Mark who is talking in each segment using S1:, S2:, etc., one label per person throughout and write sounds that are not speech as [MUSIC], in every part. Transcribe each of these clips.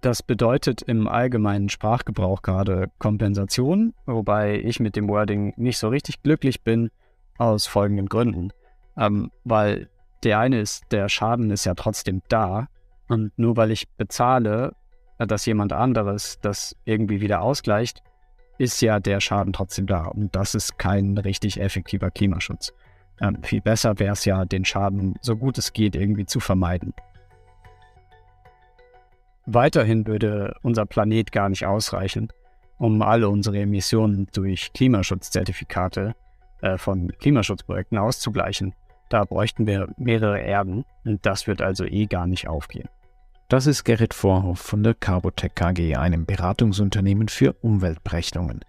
S1: Das bedeutet im allgemeinen Sprachgebrauch gerade Kompensation, wobei ich mit dem Wording nicht so richtig glücklich bin, aus folgenden Gründen. Ähm, weil der eine ist, der Schaden ist ja trotzdem da und nur weil ich bezahle, äh, dass jemand anderes das irgendwie wieder ausgleicht, ist ja der Schaden trotzdem da und das ist kein richtig effektiver Klimaschutz. Ähm, viel besser wäre es ja, den Schaden so gut es geht irgendwie zu vermeiden. Weiterhin würde unser Planet gar nicht ausreichen, um alle unsere Emissionen durch Klimaschutzzertifikate äh, von Klimaschutzprojekten auszugleichen. Da bräuchten wir mehrere Erden und das wird also eh gar nicht aufgehen.
S2: Das ist Gerrit Vorhoff von der Carbotech KG, einem Beratungsunternehmen für Umweltberechnungen.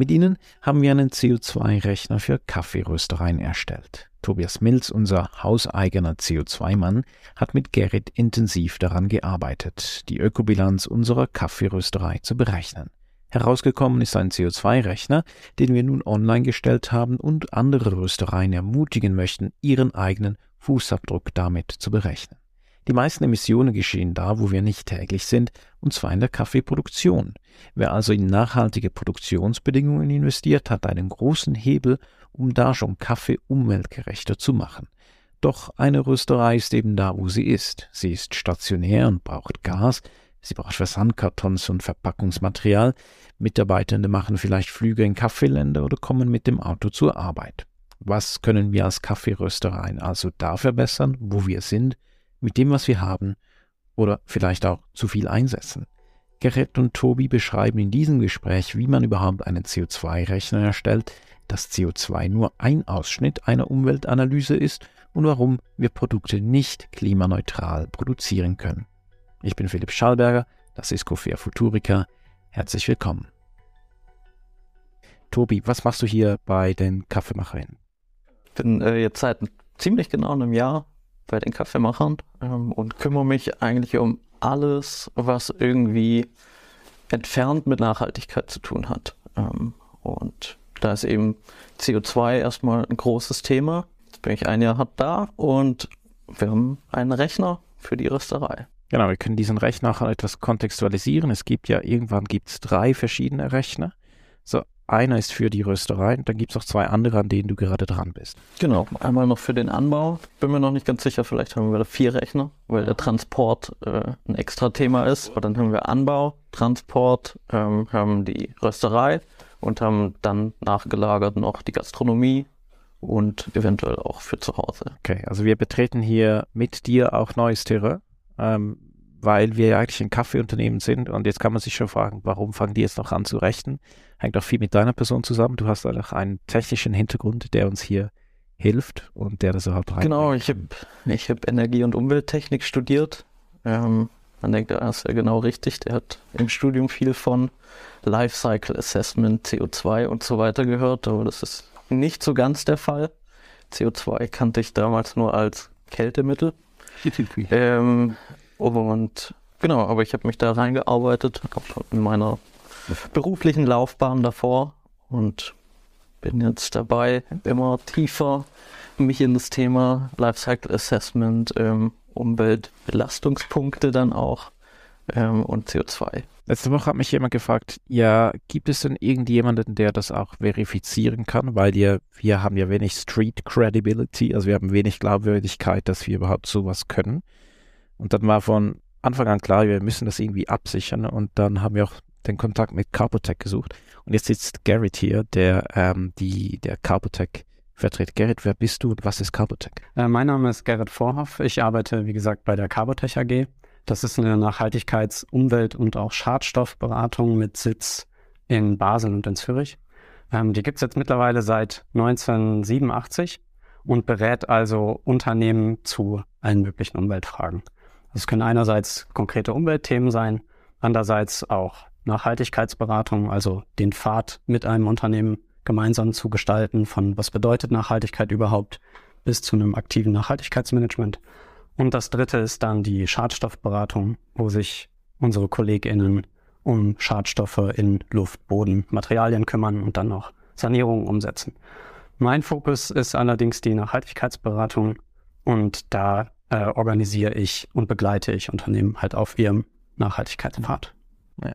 S2: Mit ihnen haben wir einen CO2-Rechner für Kaffeeröstereien erstellt. Tobias Mills, unser hauseigener CO2-Mann, hat mit Gerrit intensiv daran gearbeitet, die Ökobilanz unserer Kaffeerösterei zu berechnen. Herausgekommen ist ein CO2-Rechner, den wir nun online gestellt haben und andere Röstereien ermutigen möchten, ihren eigenen Fußabdruck damit zu berechnen. Die meisten Emissionen geschehen da, wo wir nicht täglich sind, und zwar in der Kaffeeproduktion. Wer also in nachhaltige Produktionsbedingungen investiert, hat einen großen Hebel, um da schon Kaffee umweltgerechter zu machen. Doch eine Rösterei ist eben da, wo sie ist. Sie ist stationär und braucht Gas, sie braucht Versandkartons und Verpackungsmaterial, Mitarbeitende machen vielleicht Flüge in Kaffeeländer oder kommen mit dem Auto zur Arbeit. Was können wir als Kaffeeröstereien also da verbessern, wo wir sind, mit dem, was wir haben oder vielleicht auch zu viel einsetzen. Gerrit und Tobi beschreiben in diesem Gespräch, wie man überhaupt einen CO2-Rechner erstellt, dass CO2 nur ein Ausschnitt einer Umweltanalyse ist und warum wir Produkte nicht klimaneutral produzieren können. Ich bin Philipp Schallberger, das ist Cofea Futurica. Herzlich willkommen. Tobi, was machst du hier bei den Kaffeemacherinnen?
S3: Ich bin äh, jetzt seit ziemlich genau einem Jahr bei den Kaffeemachern ähm, und kümmere mich eigentlich um alles, was irgendwie entfernt mit Nachhaltigkeit zu tun hat. Ähm, und da ist eben CO2 erstmal ein großes Thema. Jetzt bin ich ein Jahr da und wir haben einen Rechner für die Rösterei.
S2: Genau, wir können diesen Rechner auch etwas kontextualisieren. Es gibt ja irgendwann gibt's drei verschiedene Rechner. So, einer ist für die Rösterei und dann gibt es auch zwei andere, an denen du gerade dran bist.
S3: Genau, einmal noch für den Anbau. Bin mir noch nicht ganz sicher, vielleicht haben wir da vier Rechner, weil der Transport äh, ein extra Thema ist. Aber dann haben wir Anbau, Transport, ähm, haben die Rösterei und haben dann nachgelagert noch die Gastronomie und eventuell auch für zu Hause.
S2: Okay, also wir betreten hier mit dir auch neues Terrain. Ähm, weil wir ja eigentlich ein Kaffeeunternehmen sind und jetzt kann man sich schon fragen, warum fangen die jetzt noch an zu rechnen? Hängt auch viel mit deiner Person zusammen. Du hast auch einen technischen Hintergrund, der uns hier hilft und der das überhaupt
S3: rein. Genau, ich habe ich hab Energie- und Umwelttechnik studiert. Ähm, man denkt, das ist ja genau richtig. Der hat im Studium viel von Lifecycle Assessment, CO2 und so weiter gehört, aber das ist nicht so ganz der Fall. CO2 kannte ich damals nur als Kältemittel. ähm, und genau, aber ich habe mich da reingearbeitet, auch in meiner beruflichen Laufbahn davor und bin jetzt dabei, immer tiefer mich in das Thema Lifecycle Assessment, ähm, Umweltbelastungspunkte dann auch ähm, und CO2.
S2: Letzte Woche hat mich jemand gefragt, ja, gibt es denn irgendjemanden, der das auch verifizieren kann? Weil wir, wir haben ja wenig Street Credibility, also wir haben wenig Glaubwürdigkeit, dass wir überhaupt sowas können. Und dann war von Anfang an klar, wir müssen das irgendwie absichern. Und dann haben wir auch den Kontakt mit Carpotech gesucht. Und jetzt sitzt Garrett hier, der ähm, die der Carpotech vertritt. Gerrit, wer bist du und was ist Carbotech?
S1: Äh, mein Name ist Gerrit Vorhoff. Ich arbeite, wie gesagt, bei der Carbotech AG. Das ist eine Nachhaltigkeits-, Umwelt- und auch Schadstoffberatung mit Sitz in Basel und in Zürich. Ähm, die gibt es jetzt mittlerweile seit 1987 und berät also Unternehmen zu allen möglichen Umweltfragen. Das können einerseits konkrete Umweltthemen sein, andererseits auch Nachhaltigkeitsberatung, also den Pfad mit einem Unternehmen gemeinsam zu gestalten, von was bedeutet Nachhaltigkeit überhaupt bis zu einem aktiven Nachhaltigkeitsmanagement. Und das dritte ist dann die Schadstoffberatung, wo sich unsere KollegInnen um Schadstoffe in Luft, Boden, Materialien kümmern und dann noch Sanierungen umsetzen. Mein Fokus ist allerdings die Nachhaltigkeitsberatung und da äh, organisiere ich und begleite ich Unternehmen halt auf ihrem Nachhaltigkeitspfad.
S2: Ja.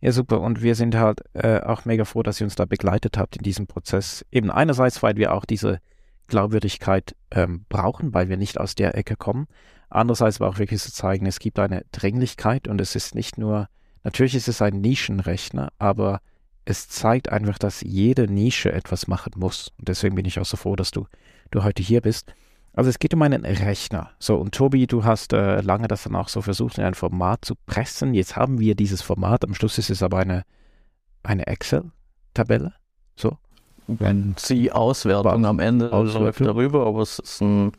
S2: ja, super. Und wir sind halt äh, auch mega froh, dass ihr uns da begleitet habt in diesem Prozess. Eben einerseits, weil wir auch diese Glaubwürdigkeit ähm, brauchen, weil wir nicht aus der Ecke kommen. Andererseits aber auch wirklich zu zeigen, es gibt eine Dringlichkeit und es ist nicht nur, natürlich ist es ein Nischenrechner, aber es zeigt einfach, dass jede Nische etwas machen muss. Und deswegen bin ich auch so froh, dass du, du heute hier bist. Also es geht um einen Rechner. So, und Tobi, du hast äh, lange das dann auch so versucht, in ein Format zu pressen. Jetzt haben wir dieses Format. Am Schluss ist es aber eine, eine Excel-Tabelle. So.
S3: Wenn die Auswertung am Ende Auswertung. läuft darüber, aber es ist ein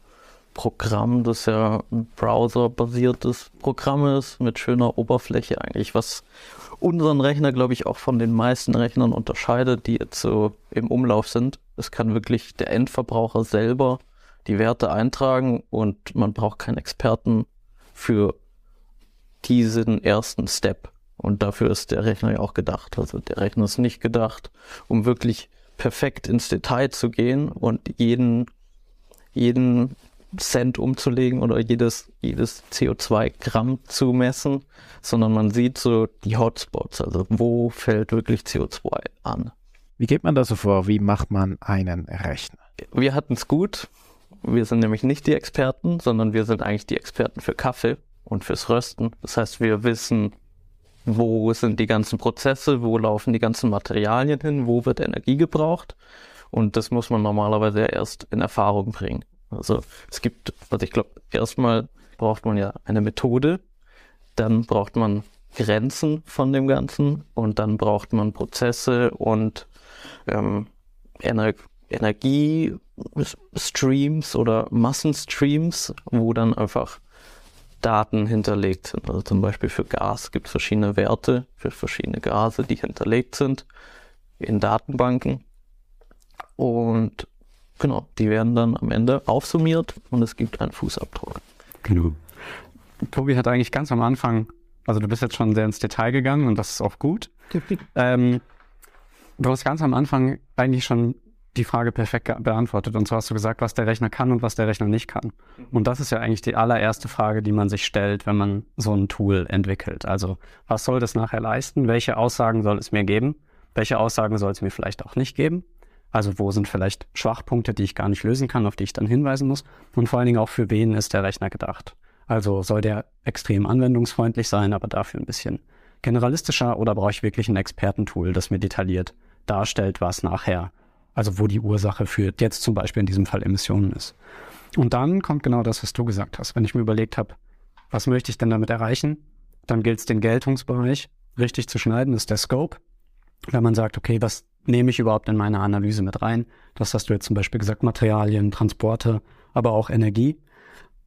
S3: Programm, das ja ein browserbasiertes Programm ist, mit schöner Oberfläche eigentlich, was unseren Rechner, glaube ich, auch von den meisten Rechnern unterscheidet, die jetzt so im Umlauf sind. Es kann wirklich der Endverbraucher selber die Werte eintragen und man braucht keinen Experten für diesen ersten Step. Und dafür ist der Rechner ja auch gedacht. Also der Rechner ist nicht gedacht, um wirklich perfekt ins Detail zu gehen und jeden, jeden Cent umzulegen oder jedes, jedes CO2-Gramm zu messen, sondern man sieht so die Hotspots, also wo fällt wirklich CO2 an.
S2: Wie geht man da so vor? Wie macht man einen Rechner?
S3: Wir hatten es gut. Wir sind nämlich nicht die Experten, sondern wir sind eigentlich die Experten für Kaffee und fürs Rösten. Das heißt, wir wissen, wo sind die ganzen Prozesse, wo laufen die ganzen Materialien hin, wo wird Energie gebraucht. Und das muss man normalerweise erst in Erfahrung bringen. Also es gibt, also ich glaube, erstmal braucht man ja eine Methode, dann braucht man Grenzen von dem Ganzen und dann braucht man Prozesse und ähm, Ener Energiestreams oder Massenstreams, wo dann einfach Daten hinterlegt sind. Also zum Beispiel für Gas gibt es verschiedene Werte für verschiedene Gase, die hinterlegt sind in Datenbanken. Und Genau, die werden dann am Ende aufsummiert und es gibt einen Fußabdruck.
S1: Genau. Tobi hat eigentlich ganz am Anfang, also du bist jetzt schon sehr ins Detail gegangen und das ist auch gut. Ähm, du hast ganz am Anfang eigentlich schon die Frage perfekt beantwortet. Und zwar hast du gesagt, was der Rechner kann und was der Rechner nicht kann. Und das ist ja eigentlich die allererste Frage, die man sich stellt, wenn man so ein Tool entwickelt. Also, was soll das nachher leisten? Welche Aussagen soll es mir geben? Welche Aussagen soll es mir vielleicht auch nicht geben? Also wo sind vielleicht Schwachpunkte, die ich gar nicht lösen kann, auf die ich dann hinweisen muss? Und vor allen Dingen auch für wen ist der Rechner gedacht? Also soll der extrem anwendungsfreundlich sein, aber dafür ein bisschen generalistischer oder brauche ich wirklich ein Expertentool, das mir detailliert darstellt, was nachher, also wo die Ursache für jetzt zum Beispiel in diesem Fall Emissionen ist. Und dann kommt genau das, was du gesagt hast. Wenn ich mir überlegt habe, was möchte ich denn damit erreichen, dann gilt es den Geltungsbereich richtig zu schneiden, ist der Scope. Wenn man sagt, okay, was nehme ich überhaupt in meine Analyse mit rein? Das hast du jetzt zum Beispiel gesagt, Materialien, Transporte, aber auch Energie.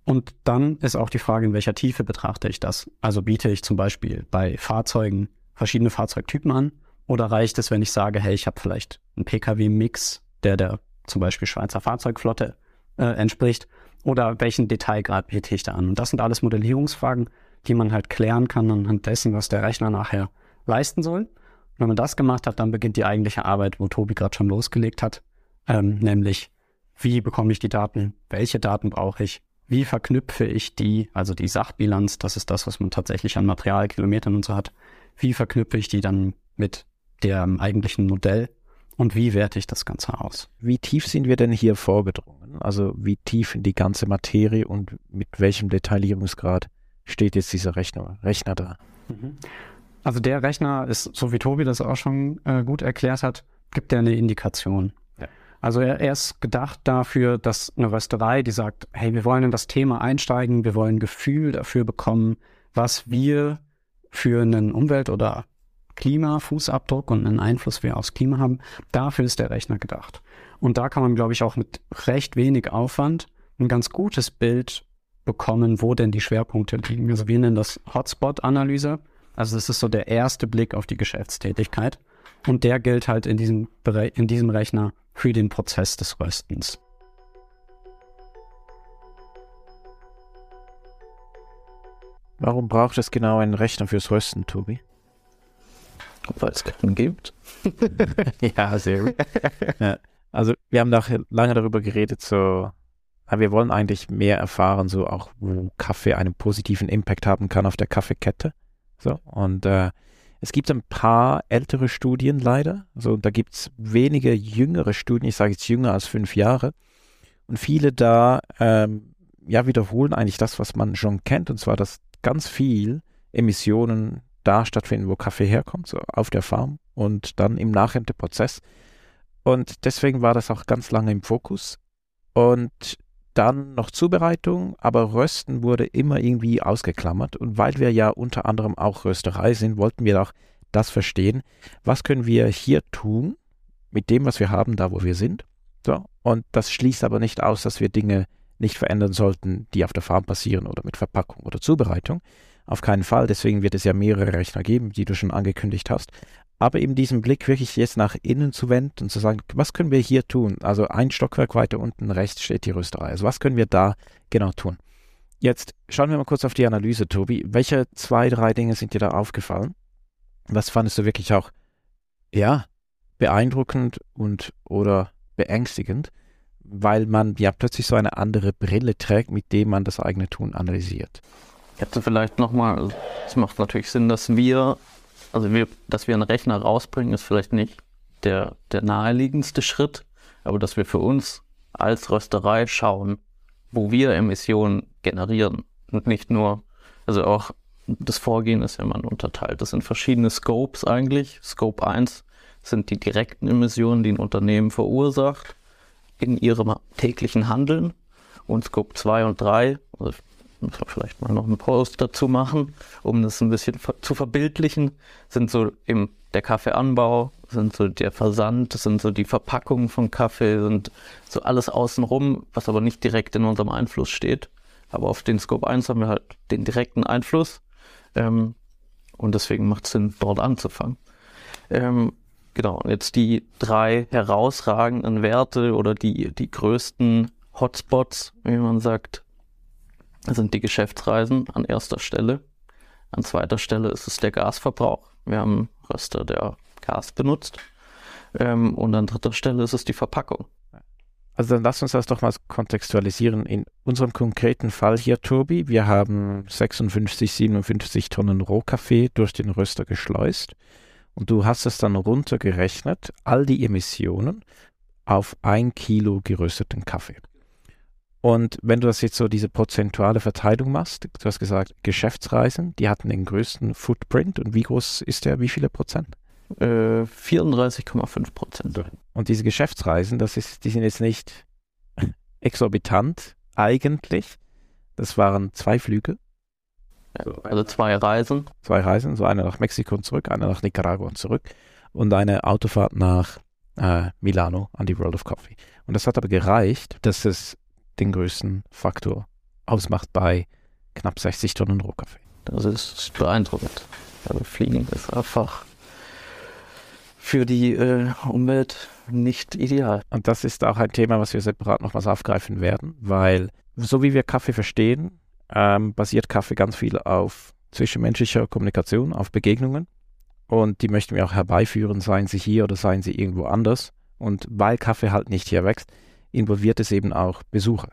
S1: Und dann ist auch die Frage, in welcher Tiefe betrachte ich das? Also biete ich zum Beispiel bei Fahrzeugen verschiedene Fahrzeugtypen an? Oder reicht es, wenn ich sage, hey, ich habe vielleicht einen Pkw-Mix, der der zum Beispiel Schweizer Fahrzeugflotte äh, entspricht? Oder welchen Detailgrad biete ich da an? Und das sind alles Modellierungsfragen, die man halt klären kann anhand dessen, was der Rechner nachher leisten soll. Wenn man das gemacht hat, dann beginnt die eigentliche Arbeit, wo Tobi gerade schon losgelegt hat, ähm, nämlich wie bekomme ich die Daten, welche Daten brauche ich, wie verknüpfe ich die, also die Sachbilanz, das ist das, was man tatsächlich an Materialkilometern und so hat, wie verknüpfe ich die dann mit dem eigentlichen Modell und wie werte ich das Ganze aus?
S2: Wie tief sind wir denn hier vorgedrungen? Also wie tief in die ganze Materie und mit welchem Detaillierungsgrad steht jetzt dieser Rechner, Rechner da? Mhm.
S1: Also der Rechner ist, so wie Tobi das auch schon äh, gut erklärt hat, gibt er eine Indikation. Ja. Also er, er, ist gedacht dafür, dass eine Rösterei, die sagt, hey, wir wollen in das Thema einsteigen, wir wollen ein Gefühl dafür bekommen, was wir für einen Umwelt- oder Klimafußabdruck und einen Einfluss wir aufs Klima haben, dafür ist der Rechner gedacht. Und da kann man, glaube ich, auch mit recht wenig Aufwand ein ganz gutes Bild bekommen, wo denn die Schwerpunkte liegen. Also wir nennen das Hotspot-Analyse. Also es ist so der erste Blick auf die Geschäftstätigkeit. Und der gilt halt in diesem, in diesem Rechner für den Prozess des Röstens.
S2: Warum braucht es genau einen Rechner fürs Rösten, Tobi?
S3: Weil es keinen gibt. [LAUGHS]
S2: ja, sehr gut. Ja, also wir haben da lange darüber geredet, so wir wollen eigentlich mehr erfahren, so auch wo Kaffee einen positiven Impact haben kann auf der Kaffeekette So, und äh, es gibt ein paar ältere Studien leider. Also da gibt es wenige jüngere Studien, ich sage jetzt jünger als fünf Jahre. Und viele da ähm, ja, wiederholen eigentlich das, was man schon kennt, und zwar, dass ganz viel Emissionen da stattfinden, wo Kaffee herkommt, so auf der Farm und dann im Nachernteprozess. Und deswegen war das auch ganz lange im Fokus. Und dann noch Zubereitung, aber Rösten wurde immer irgendwie ausgeklammert. Und weil wir ja unter anderem auch Rösterei sind, wollten wir auch das verstehen. Was können wir hier tun mit dem, was wir haben, da wo wir sind? So. Und das schließt aber nicht aus, dass wir Dinge nicht verändern sollten, die auf der Farm passieren oder mit Verpackung oder Zubereitung. Auf keinen Fall. Deswegen wird es ja mehrere Rechner geben, die du schon angekündigt hast aber eben diesen Blick wirklich jetzt nach innen zu wenden und zu sagen, was können wir hier tun? Also ein Stockwerk weiter unten rechts steht die Rösterei. Also was können wir da genau tun? Jetzt schauen wir mal kurz auf die Analyse, Tobi. Welche zwei, drei Dinge sind dir da aufgefallen? Was fandest du wirklich auch, ja, beeindruckend und oder beängstigend, weil man ja plötzlich so eine andere Brille trägt, mit dem man das eigene Tun analysiert?
S3: Ich hätte vielleicht nochmal, es macht natürlich Sinn, dass wir also wir, dass wir einen Rechner rausbringen, ist vielleicht nicht der, der naheliegendste Schritt, aber dass wir für uns als Rösterei schauen, wo wir Emissionen generieren und nicht nur, also auch das Vorgehen ist ja mal unterteilt. Das sind verschiedene Scopes eigentlich. Scope 1 sind die direkten Emissionen, die ein Unternehmen verursacht in ihrem täglichen Handeln. Und Scope 2 und 3, also vielleicht mal noch einen Post dazu machen, um das ein bisschen zu verbildlichen, sind so eben der Kaffeeanbau, sind so der Versand, sind so die Verpackungen von Kaffee, sind so alles außenrum, was aber nicht direkt in unserem Einfluss steht. Aber auf den Scope 1 haben wir halt den direkten Einfluss. Ähm, und deswegen macht es Sinn, dort anzufangen. Ähm, genau, und jetzt die drei herausragenden Werte oder die, die größten Hotspots, wie man sagt, sind die Geschäftsreisen an erster Stelle. An zweiter Stelle ist es der Gasverbrauch. Wir haben Röster, der Gas benutzt. Ähm, und an dritter Stelle ist es die Verpackung.
S2: Also dann lass uns das doch mal kontextualisieren. In unserem konkreten Fall hier, Tobi, wir haben 56, 57 Tonnen Rohkaffee durch den Röster geschleust und du hast es dann runtergerechnet, all die Emissionen auf ein Kilo gerösteten Kaffee. Und wenn du das jetzt so diese prozentuale Verteilung machst, du hast gesagt, Geschäftsreisen, die hatten den größten Footprint. Und wie groß ist der? Wie viele Prozent?
S3: Äh, 34,5 Prozent.
S2: Und diese Geschäftsreisen, das ist, die sind jetzt nicht [LAUGHS] exorbitant eigentlich. Das waren zwei Flüge.
S3: Also zwei Reisen.
S2: Zwei Reisen, so eine nach Mexiko und zurück, eine nach Nicaragua und zurück und eine Autofahrt nach äh, Milano an die World of Coffee. Und das hat aber gereicht, dass es den größten Faktor ausmacht bei knapp 60 Tonnen Rohkaffee.
S3: Das ist beeindruckend. Also Fliegen ist einfach für die äh, Umwelt nicht ideal.
S2: Und das ist auch ein Thema, was wir separat nochmals aufgreifen werden, weil so wie wir Kaffee verstehen, ähm, basiert Kaffee ganz viel auf zwischenmenschlicher Kommunikation, auf Begegnungen. Und die möchten wir auch herbeiführen, seien sie hier oder seien sie irgendwo anders. Und weil Kaffee halt nicht hier wächst, involviert es eben auch Besucher.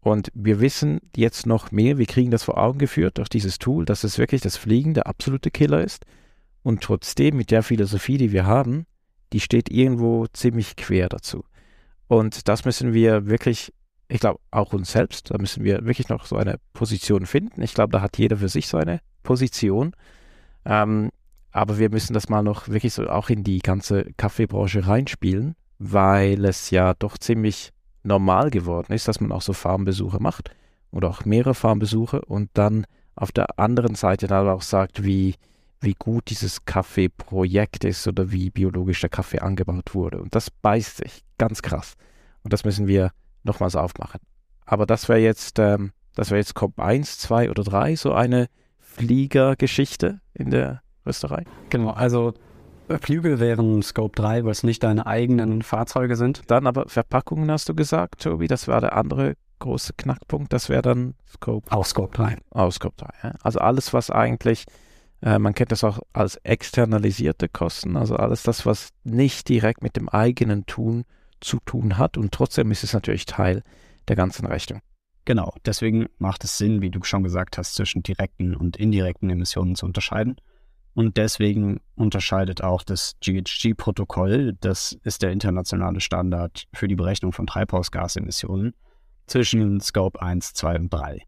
S2: Und wir wissen jetzt noch mehr, wir kriegen das vor Augen geführt durch dieses Tool, dass es wirklich das Fliegen der absolute Killer ist. Und trotzdem mit der Philosophie, die wir haben, die steht irgendwo ziemlich quer dazu. Und das müssen wir wirklich, ich glaube, auch uns selbst, da müssen wir wirklich noch so eine Position finden. Ich glaube, da hat jeder für sich so eine Position. Ähm, aber wir müssen das mal noch wirklich so auch in die ganze Kaffeebranche reinspielen, weil es ja doch ziemlich normal geworden ist, dass man auch so Farmbesuche macht oder auch mehrere Farmbesuche und dann auf der anderen Seite dann auch sagt, wie, wie gut dieses Kaffeeprojekt ist oder wie biologisch der Kaffee angebaut wurde. Und das beißt sich ganz krass. Und das müssen wir nochmals aufmachen. Aber das wäre jetzt, ähm, das wäre jetzt COP 1, 2 oder 3, so eine Fliegergeschichte in der Rösterei.
S1: Genau, also Flügel wären Scope 3, weil es nicht deine eigenen Fahrzeuge sind.
S2: Dann aber Verpackungen hast du gesagt, Tobi, das war der andere große Knackpunkt, das wäre dann Scope.
S1: Auch Scope 3.
S2: Auch Scope 3, ja. Also alles, was eigentlich, äh, man kennt das auch als externalisierte Kosten, also alles das, was nicht direkt mit dem eigenen Tun zu tun hat und trotzdem ist es natürlich Teil der ganzen Rechnung.
S1: Genau, deswegen macht es Sinn, wie du schon gesagt hast, zwischen direkten und indirekten Emissionen zu unterscheiden. Und deswegen unterscheidet auch das GHG-Protokoll, das ist der internationale Standard für die Berechnung von Treibhausgasemissionen, zwischen Scope 1, 2 und 3.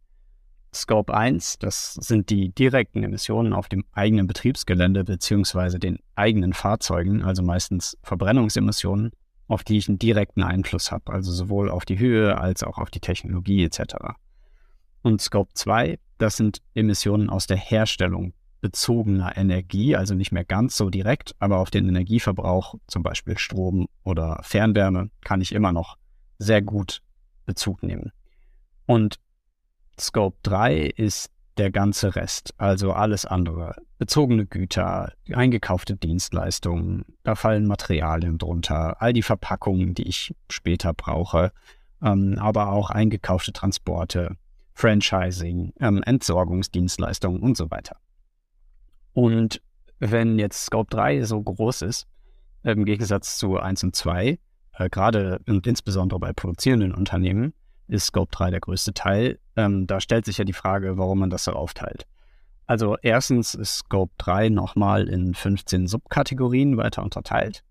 S1: Scope 1, das sind die direkten Emissionen auf dem eigenen Betriebsgelände bzw. den eigenen Fahrzeugen, also meistens Verbrennungsemissionen, auf die ich einen direkten Einfluss habe, also sowohl auf die Höhe als auch auf die Technologie etc. Und Scope 2, das sind Emissionen aus der Herstellung bezogener Energie, also nicht mehr ganz so direkt, aber auf den Energieverbrauch, zum Beispiel Strom oder Fernwärme, kann ich immer noch sehr gut Bezug nehmen. Und Scope 3 ist der ganze Rest, also alles andere. Bezogene Güter, eingekaufte Dienstleistungen, da fallen Materialien drunter, all die Verpackungen, die ich später brauche, ähm, aber auch eingekaufte Transporte, Franchising, ähm, Entsorgungsdienstleistungen und so weiter. Und wenn jetzt Scope 3 so groß ist, im Gegensatz zu 1 und 2, äh, gerade und insbesondere bei produzierenden Unternehmen, ist Scope 3 der größte Teil. Ähm, da stellt sich ja die Frage, warum man das so aufteilt. Also erstens ist Scope 3 nochmal in 15 Subkategorien weiter unterteilt.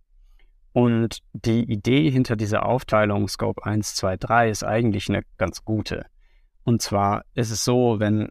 S1: Und die Idee hinter dieser Aufteilung Scope 1, 2, 3 ist eigentlich eine ganz gute. Und zwar ist es so, wenn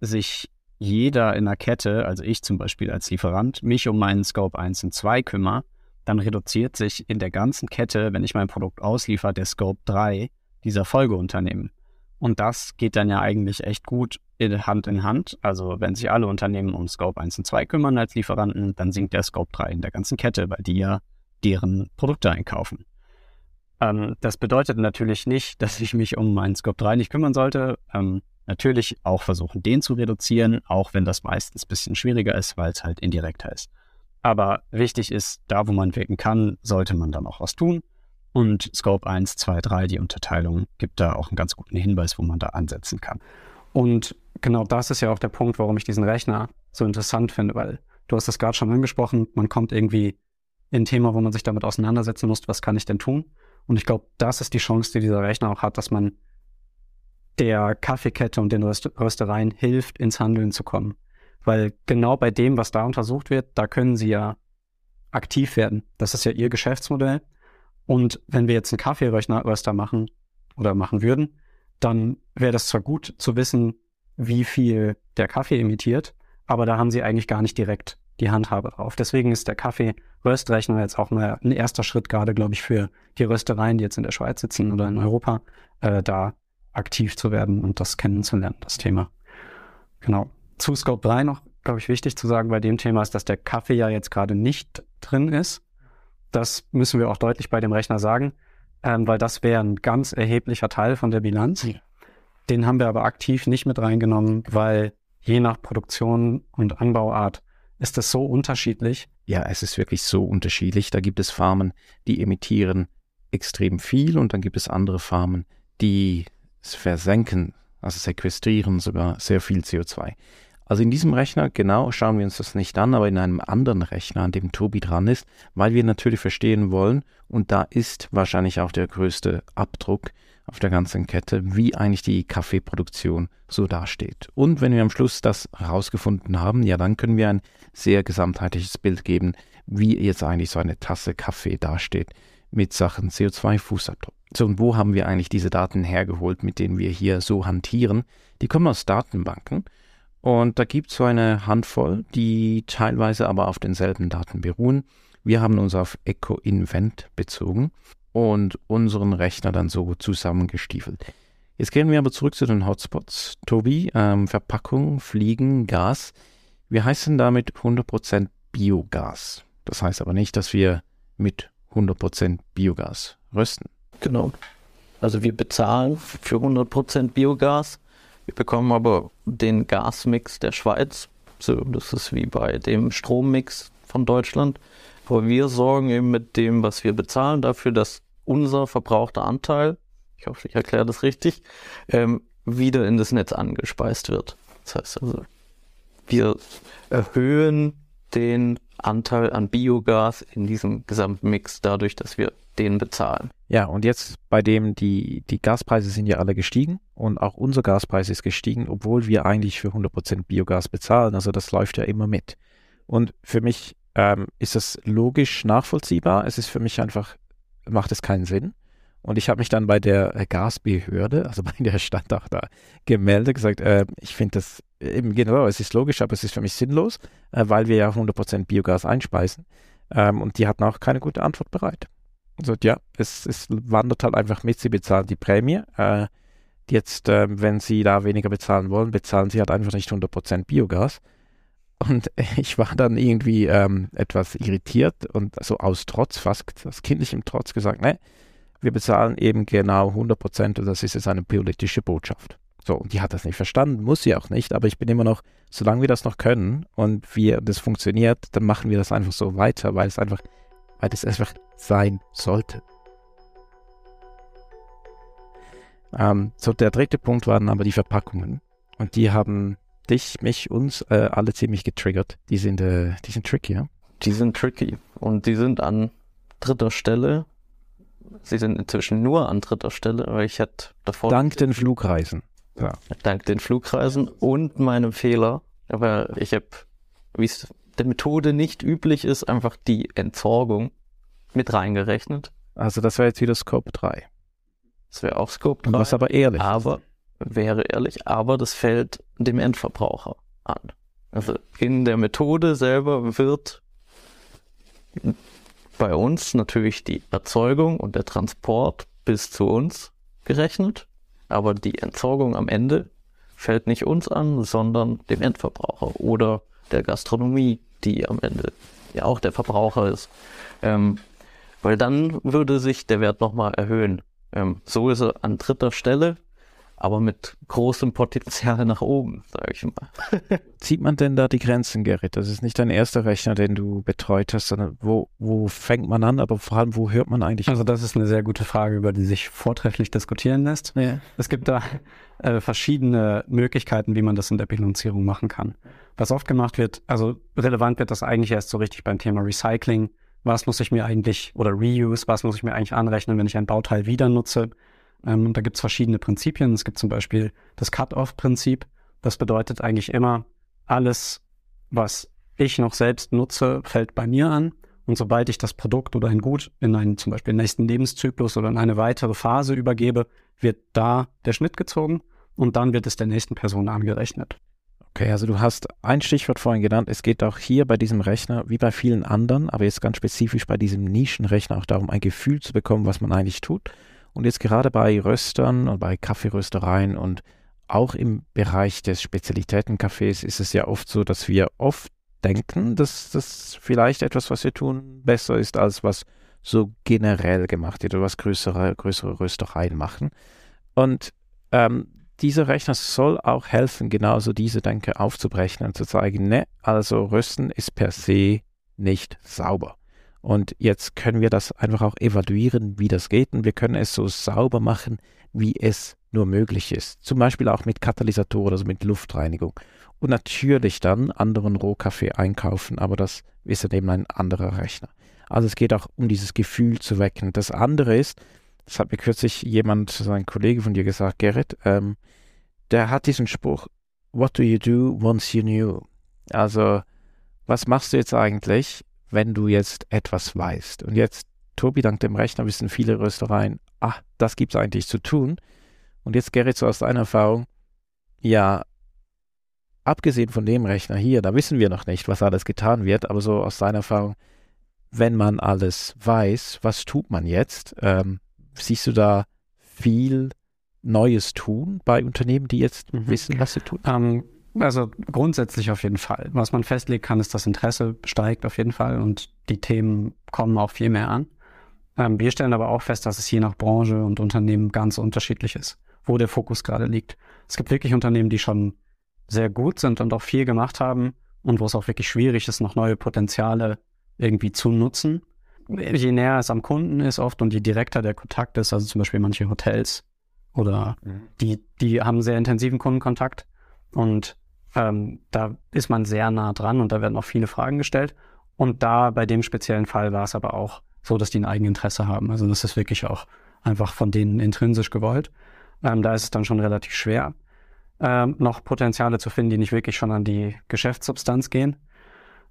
S1: sich jeder in der Kette, also ich zum Beispiel als Lieferant, mich um meinen Scope 1 und 2 kümmere, dann reduziert sich in der ganzen Kette, wenn ich mein Produkt ausliefer, der Scope 3 dieser Folgeunternehmen. Und das geht dann ja eigentlich echt gut Hand in Hand. Also wenn sich alle Unternehmen um Scope 1 und 2 kümmern als Lieferanten, dann sinkt der Scope 3 in der ganzen Kette, weil die ja deren Produkte einkaufen. Ähm, das bedeutet natürlich nicht, [LAUGHS] dass ich mich um meinen Scope 3 nicht kümmern sollte. Ähm, natürlich auch versuchen, den zu reduzieren, auch wenn das meistens ein bisschen schwieriger ist, weil es halt indirekter ist. Aber wichtig ist, da wo man wirken kann, sollte man dann auch was tun. Und Scope 1, 2, 3, die Unterteilung, gibt da auch einen ganz guten Hinweis, wo man da ansetzen kann. Und genau das ist ja auch der Punkt, warum ich diesen Rechner so interessant finde, weil du hast das gerade schon angesprochen, man kommt irgendwie in ein Thema, wo man sich damit auseinandersetzen muss, was kann ich denn tun? Und ich glaube, das ist die Chance, die dieser Rechner auch hat, dass man der Kaffeekette und den Röstereien hilft, ins Handeln zu kommen. Weil genau bei dem, was da untersucht wird, da können sie ja aktiv werden. Das ist ja ihr Geschäftsmodell. Und wenn wir jetzt einen Kaffeeröster machen oder machen würden, dann wäre das zwar gut zu wissen, wie viel der Kaffee emittiert, aber da haben sie eigentlich gar nicht direkt die Handhabe drauf. Deswegen ist der Kaffee-Röstrechner jetzt auch mal ein erster Schritt, gerade glaube ich, für die Röstereien, die jetzt in der Schweiz sitzen oder in Europa, äh, da aktiv zu werden und das kennenzulernen, das Thema. Genau. Zu Scope 3 noch, glaube ich, wichtig zu sagen bei dem Thema ist, dass der Kaffee ja jetzt gerade nicht drin ist. Das müssen wir auch deutlich bei dem Rechner sagen, ähm, weil das wäre ein ganz erheblicher Teil von der Bilanz. Ja. Den haben wir aber aktiv nicht mit reingenommen, weil je nach Produktion und Anbauart ist es so unterschiedlich.
S2: Ja, es ist wirklich so unterschiedlich. Da gibt es Farmen, die emittieren extrem viel und dann gibt es andere Farmen, die versenken, also sequestrieren sogar sehr viel CO2. Also in diesem Rechner, genau, schauen wir uns das nicht an, aber in einem anderen Rechner, an dem Tobi dran ist, weil wir natürlich verstehen wollen, und da ist wahrscheinlich auch der größte Abdruck auf der ganzen Kette, wie eigentlich die Kaffeeproduktion so dasteht. Und wenn wir am Schluss das herausgefunden haben, ja, dann können wir ein sehr gesamtheitliches Bild geben, wie jetzt eigentlich so eine Tasse Kaffee dasteht mit Sachen CO2-Fußabdruck. So, und wo haben wir eigentlich diese Daten hergeholt, mit denen wir hier so hantieren? Die kommen aus Datenbanken. Und da gibt es so eine Handvoll, die teilweise aber auf denselben Daten beruhen. Wir haben uns auf Echo Invent bezogen und unseren Rechner dann so zusammengestiefelt. Jetzt gehen wir aber zurück zu den Hotspots. Tobi, ähm, Verpackung, Fliegen, Gas. Wir heißen damit 100% Biogas. Das heißt aber nicht, dass wir mit 100% Biogas rösten.
S3: Genau. Also wir bezahlen für 100% Biogas. Wir bekommen aber den Gasmix der Schweiz. So, das ist wie bei dem Strommix von Deutschland. Aber wir sorgen eben mit dem, was wir bezahlen, dafür, dass unser verbrauchter Anteil, ich hoffe, ich erkläre das richtig, ähm, wieder in das Netz angespeist wird. Das heißt also, wir erhöhen den Anteil an Biogas in diesem Gesamtmix dadurch, dass wir den bezahlen.
S2: Ja, und jetzt bei dem, die, die Gaspreise sind ja alle gestiegen und auch unser Gaspreis ist gestiegen, obwohl wir eigentlich für 100% Biogas bezahlen. Also das läuft ja immer mit. Und für mich ähm, ist das logisch nachvollziehbar. Es ist für mich einfach, macht es keinen Sinn. Und ich habe mich dann bei der äh, Gasbehörde, also [LAUGHS] bei der Stadt auch da gemeldet, gesagt, äh, ich finde das eben genau, es ist logisch, aber es ist für mich sinnlos, äh, weil wir ja 100% Biogas einspeisen. Ähm, und die hatten auch keine gute Antwort bereit. Also ja, es, es wandert halt einfach mit, sie bezahlen die Prämie. Äh, jetzt, äh, wenn sie da weniger bezahlen wollen, bezahlen sie halt einfach nicht 100% Biogas. Und [LAUGHS] ich war dann irgendwie ähm, etwas irritiert und so aus Trotz, fast aus kindlichem Trotz gesagt, ne, wir bezahlen eben genau 100 Prozent und das ist jetzt eine politische Botschaft. So, und die hat das nicht verstanden, muss sie auch nicht, aber ich bin immer noch, solange wir das noch können und wir das funktioniert, dann machen wir das einfach so weiter, weil es einfach, weil es einfach sein sollte. Ähm, so, der dritte Punkt waren aber die Verpackungen. Und die haben dich, mich, uns äh, alle ziemlich getriggert. Die sind, äh, die sind tricky, ja?
S3: Die sind tricky und die sind an dritter Stelle sie sind inzwischen nur an dritter Stelle, weil ich hätte davor.
S2: Dank den Flugreisen.
S3: Ja. Dank den Flugreisen und meinem Fehler. Aber ich habe, wie es der Methode nicht üblich ist, einfach die Entsorgung mit reingerechnet.
S2: Also das wäre jetzt wieder Scope 3.
S3: Das wäre auch Scope 3.
S2: Was aber ehrlich.
S3: Aber wäre ehrlich, aber das fällt dem Endverbraucher an. Also in der Methode selber wird bei uns natürlich die Erzeugung und der Transport bis zu uns gerechnet, aber die Entsorgung am Ende fällt nicht uns an, sondern dem Endverbraucher oder der Gastronomie, die am Ende ja auch der Verbraucher ist. Ähm, weil dann würde sich der Wert nochmal erhöhen. Ähm, so ist er an dritter Stelle aber mit großem Potenzial nach oben, sage ich mal. [LAUGHS]
S2: Zieht man denn da die Grenzen, Gerrit? Das ist nicht dein erster Rechner, den du betreut hast, sondern wo, wo fängt man an, aber vor allem, wo hört man eigentlich?
S1: Also das ist eine sehr gute Frage, über die sich vortrefflich diskutieren lässt. Ja. Es gibt da äh, verschiedene Möglichkeiten, wie man das in der Bilanzierung machen kann. Was oft gemacht wird, also relevant wird das eigentlich erst so richtig beim Thema Recycling. Was muss ich mir eigentlich, oder Reuse, was muss ich mir eigentlich anrechnen, wenn ich ein Bauteil wieder nutze? Ähm, da gibt es verschiedene Prinzipien. Es gibt zum Beispiel das Cut-off-Prinzip. Das bedeutet eigentlich immer, alles, was ich noch selbst nutze, fällt bei mir an. Und sobald ich das Produkt oder ein Gut in einen zum Beispiel nächsten Lebenszyklus oder in eine weitere Phase übergebe, wird da der Schnitt gezogen und dann wird es der nächsten Person angerechnet.
S2: Okay, also du hast ein Stichwort vorhin genannt. Es geht auch hier bei diesem Rechner, wie bei vielen anderen, aber jetzt ganz spezifisch bei diesem Nischenrechner auch darum, ein Gefühl zu bekommen, was man eigentlich tut. Und jetzt gerade bei Röstern und bei Kaffeeröstereien und auch im Bereich des Spezialitätencafés ist es ja oft so, dass wir oft denken, dass das vielleicht etwas, was wir tun, besser ist, als was so generell gemacht wird oder was größere, größere Röstereien machen. Und ähm, dieser Rechner soll auch helfen, genauso diese Denke aufzubrechen und zu zeigen, ne, also Rösten ist per se nicht sauber. Und jetzt können wir das einfach auch evaluieren, wie das geht. Und wir können es so sauber machen, wie es nur möglich ist. Zum Beispiel auch mit Katalysatoren, also mit Luftreinigung. Und natürlich dann anderen Rohkaffee einkaufen, aber das ist dann eben ein anderer Rechner. Also es geht auch um dieses Gefühl zu wecken. Das andere ist, das hat mir kürzlich jemand, so ein Kollege von dir gesagt, Gerrit, ähm, der hat diesen Spruch, What do you do once you knew? Also, was machst du jetzt eigentlich, wenn du jetzt etwas weißt. Und jetzt, Tobi, dank dem Rechner wissen viele Röstereien, ah, das gibt es eigentlich zu tun. Und jetzt, Gerrit, so aus deiner Erfahrung, ja, abgesehen von dem Rechner hier, da wissen wir noch nicht, was alles getan wird, aber so aus deiner Erfahrung, wenn man alles weiß, was tut man jetzt? Ähm, siehst du da viel Neues tun bei Unternehmen, die jetzt mhm. wissen, was sie tun?
S1: Ähm, also grundsätzlich auf jeden Fall. Was man festlegen kann, ist, das Interesse steigt auf jeden Fall und die Themen kommen auch viel mehr an. Ähm, wir stellen aber auch fest, dass es je nach Branche und Unternehmen ganz unterschiedlich ist, wo der Fokus gerade liegt. Es gibt wirklich Unternehmen, die schon sehr gut sind und auch viel gemacht haben und wo es auch wirklich schwierig ist, noch neue Potenziale irgendwie zu nutzen. Je näher es am Kunden ist oft und je direkter der Kontakt ist, also zum Beispiel manche Hotels oder mhm. die, die haben sehr intensiven Kundenkontakt und ähm, da ist man sehr nah dran und da werden auch viele Fragen gestellt. Und da bei dem speziellen Fall war es aber auch so, dass die ein Eigeninteresse haben. Also das ist wirklich auch einfach von denen intrinsisch gewollt. Ähm, da ist es dann schon relativ schwer, ähm, noch Potenziale zu finden, die nicht wirklich schon an die Geschäftssubstanz gehen.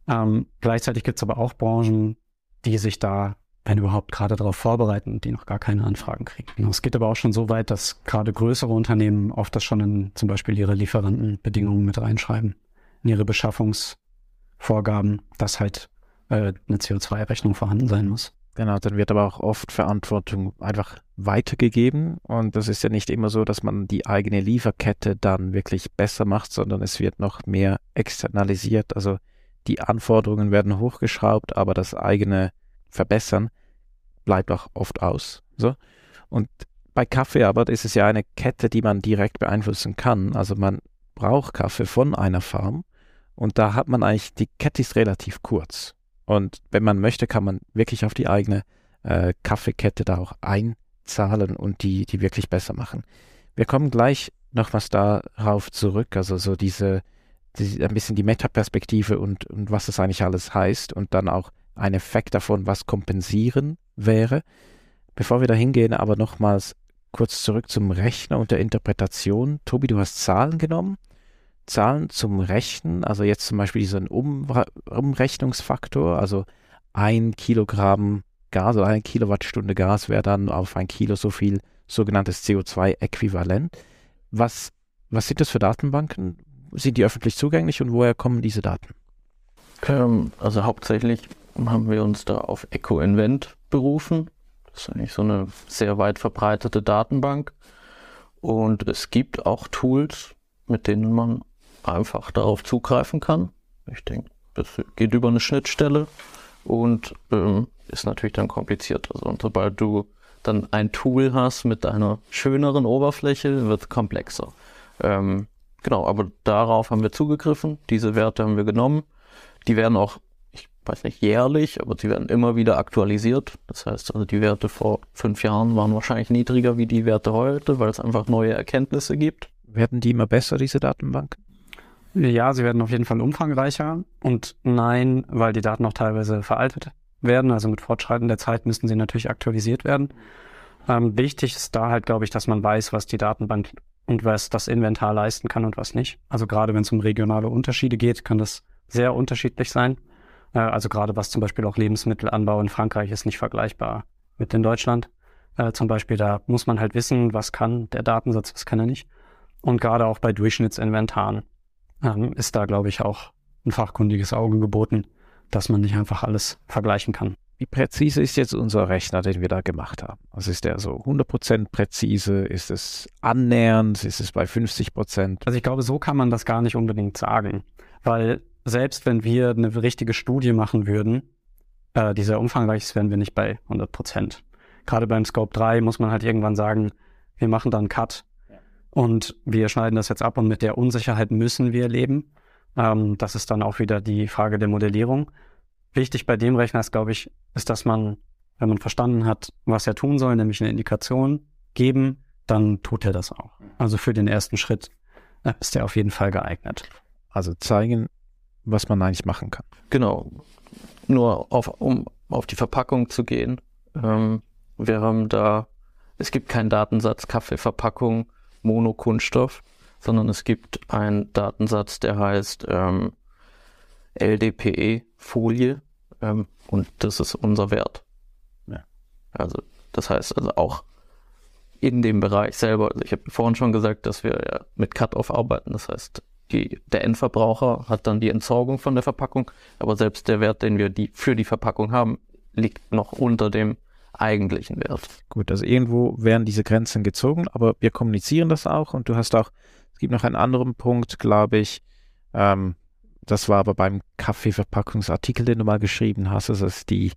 S1: Ähm, gleichzeitig gibt es aber auch Branchen, die sich da, wenn überhaupt, gerade darauf vorbereiten die noch gar keine Anfragen kriegen. Es geht aber auch schon so weit, dass gerade größere Unternehmen oft das schon in zum Beispiel ihre Lieferantenbedingungen mit reinschreiben, in ihre Beschaffungsvorgaben, dass halt äh, eine CO2-Rechnung vorhanden sein muss.
S2: Genau, dann wird aber auch oft Verantwortung einfach weitergegeben und das ist ja nicht immer so, dass man die eigene Lieferkette dann wirklich besser macht, sondern es wird noch mehr externalisiert. Also die Anforderungen werden hochgeschraubt, aber das eigene Verbessern bleibt auch oft aus. So. Und bei Kaffee aber ist es ja eine Kette, die man direkt beeinflussen kann. Also man braucht Kaffee von einer Farm und da hat man eigentlich, die Kette ist relativ kurz. Und wenn man möchte, kann man wirklich auf die eigene äh, Kaffeekette da auch einzahlen und die, die wirklich besser machen. Wir kommen gleich noch was darauf zurück, also so diese, die, ein bisschen die Metaperspektive und, und was das eigentlich alles heißt und dann auch ein Effekt davon, was kompensieren wäre. Bevor wir da hingehen, aber nochmals kurz zurück zum Rechner und der Interpretation. Tobi, du hast Zahlen genommen Zahlen zum Rechnen, also jetzt zum Beispiel diesen um Umrechnungsfaktor, also ein Kilogramm Gas oder eine Kilowattstunde Gas wäre dann auf ein Kilo so viel sogenanntes CO2-Äquivalent. Was, was sind das für Datenbanken? Sind die öffentlich zugänglich und woher kommen diese Daten?
S3: Ähm, also hauptsächlich haben wir uns da auf EcoInvent berufen. Das ist eigentlich so eine sehr weit verbreitete Datenbank. Und es gibt auch Tools, mit denen man einfach darauf zugreifen kann. Ich denke, das geht über eine Schnittstelle und ähm, ist natürlich dann kompliziert. Also und sobald du dann ein Tool hast mit einer schöneren Oberfläche, wird es komplexer. Ähm, genau, aber darauf haben wir zugegriffen. Diese Werte haben wir genommen. Die werden auch, weiß nicht jährlich, aber sie werden immer wieder aktualisiert. Das heißt also, die Werte vor fünf Jahren waren wahrscheinlich niedriger wie die Werte heute, weil es einfach neue Erkenntnisse gibt.
S2: Werden die immer besser, diese Datenbank?
S1: Ja, sie werden auf jeden Fall umfangreicher und nein, weil die Daten auch teilweise veraltet werden. Also mit Fortschreiten der Zeit müssen sie natürlich aktualisiert werden. Ähm, wichtig ist da halt, glaube ich, dass man weiß, was die Datenbank und was das Inventar leisten kann und was nicht. Also gerade wenn es um regionale Unterschiede geht, kann das sehr unterschiedlich sein. Äh, also gerade was zum Beispiel auch Lebensmittelanbau in Frankreich ist nicht vergleichbar mit in Deutschland. Äh, zum Beispiel da muss man halt wissen, was kann der Datensatz, was kann er nicht. Und gerade auch bei Durchschnittsinventaren ähm, ist da, glaube ich, auch ein fachkundiges Auge geboten, dass man nicht einfach alles vergleichen kann.
S2: Wie präzise ist jetzt unser Rechner, den wir da gemacht haben? Also ist der so 100% präzise? Ist es annähernd? Ist es bei 50%?
S1: Also ich glaube, so kann man das gar nicht unbedingt sagen, weil selbst wenn wir eine richtige Studie machen würden, äh, die sehr umfangreich ist, wären wir nicht bei 100%. Gerade beim Scope 3 muss man halt irgendwann sagen, wir machen dann einen Cut und wir schneiden das jetzt ab und mit der Unsicherheit müssen wir leben. Ähm, das ist dann auch wieder die Frage der Modellierung. Wichtig bei dem Rechner ist, glaube ich, ist, dass man, wenn man verstanden hat, was er tun soll, nämlich eine Indikation geben, dann tut er das auch. Also für den ersten Schritt äh, ist er auf jeden Fall geeignet.
S2: Also zeigen, was man eigentlich machen kann.
S3: Genau. Nur auf, um auf die Verpackung zu gehen. Ähm, wir haben da, es gibt keinen Datensatz Kaffeeverpackung Monokunststoff, sondern es gibt einen Datensatz, der heißt ähm, LDPE-Folie ähm, und das ist unser Wert. Ja. Also das heißt also auch in dem Bereich selber, also ich habe vorhin schon gesagt, dass wir ja mit Cut-Off arbeiten, das heißt die, der Endverbraucher hat dann die Entsorgung von der Verpackung, aber selbst der Wert, den wir die, für die Verpackung haben, liegt noch unter dem eigentlichen Wert.
S2: Gut, also irgendwo werden diese Grenzen gezogen, aber wir kommunizieren das auch und du hast auch, es gibt noch einen anderen Punkt, glaube ich, ähm, das war aber beim Kaffeeverpackungsartikel, den du mal geschrieben hast, also ist die,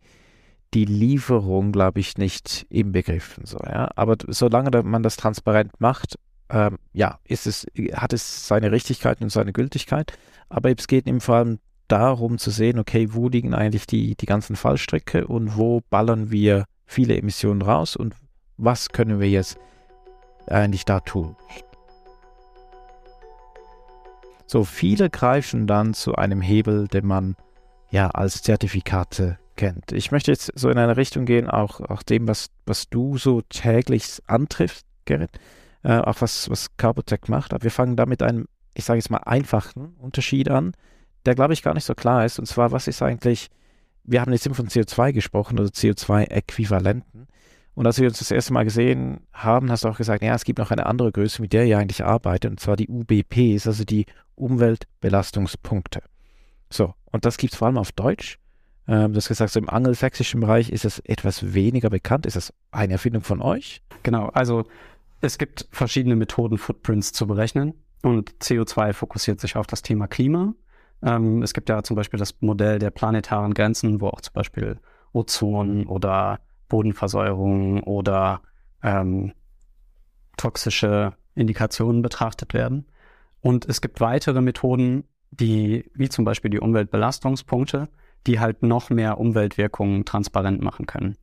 S2: die Lieferung, glaube ich, nicht inbegriffen. So, ja? Aber solange man das transparent macht, ähm, ja, ist es, hat es seine Richtigkeit und seine Gültigkeit. Aber es geht im Fall darum zu sehen, okay, wo liegen eigentlich die, die ganzen Fallstricke und wo ballern wir viele Emissionen raus und was können wir jetzt eigentlich da tun? So viele greifen dann zu einem Hebel, den man ja, als Zertifikate kennt. Ich möchte jetzt so in eine Richtung gehen, auch, auch dem, was, was du so täglich antriffst, Gerrit, äh, auch was, was Carbotech macht. Aber wir fangen da mit einem, ich sage jetzt mal, einfachen Unterschied an, der, glaube ich, gar nicht so klar ist. Und zwar, was ist eigentlich, wir haben jetzt eben von CO2 gesprochen oder CO2-Äquivalenten. Und als wir uns das erste Mal gesehen haben, hast du auch gesagt, ja, es gibt noch eine andere Größe, mit der ihr eigentlich arbeitet, und zwar die UBPs, also die Umweltbelastungspunkte. So, und das gibt es vor allem auf Deutsch. Ähm, du hast gesagt, so im angelsächsischen Bereich ist es etwas weniger bekannt. Ist das eine Erfindung von euch?
S1: Genau, also es gibt verschiedene Methoden, Footprints zu berechnen. Und CO2 fokussiert sich auf das Thema Klima. Ähm, es gibt ja zum Beispiel das Modell der planetaren Grenzen, wo auch zum Beispiel Ozon oder Bodenversäuerung oder ähm, toxische Indikationen betrachtet werden. Und es gibt weitere Methoden, die, wie zum Beispiel die Umweltbelastungspunkte, die halt noch mehr Umweltwirkungen transparent machen können.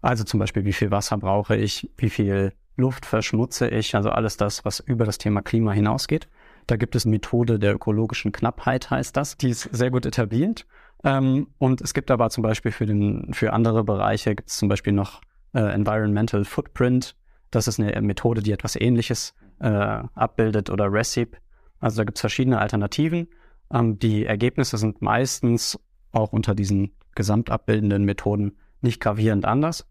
S1: Also zum Beispiel, wie viel Wasser brauche ich, wie viel Luft verschmutze ich, also alles das, was über das Thema Klima hinausgeht. Da gibt es eine Methode der ökologischen Knappheit, heißt das. Die ist sehr gut etabliert. Ähm, und es gibt aber zum Beispiel für, den, für andere Bereiche gibt es zum Beispiel noch äh, Environmental Footprint. Das ist eine Methode, die etwas Ähnliches äh, abbildet oder RECIP. Also da gibt es verschiedene Alternativen. Ähm, die Ergebnisse sind meistens auch unter diesen gesamtabbildenden Methoden nicht gravierend anders.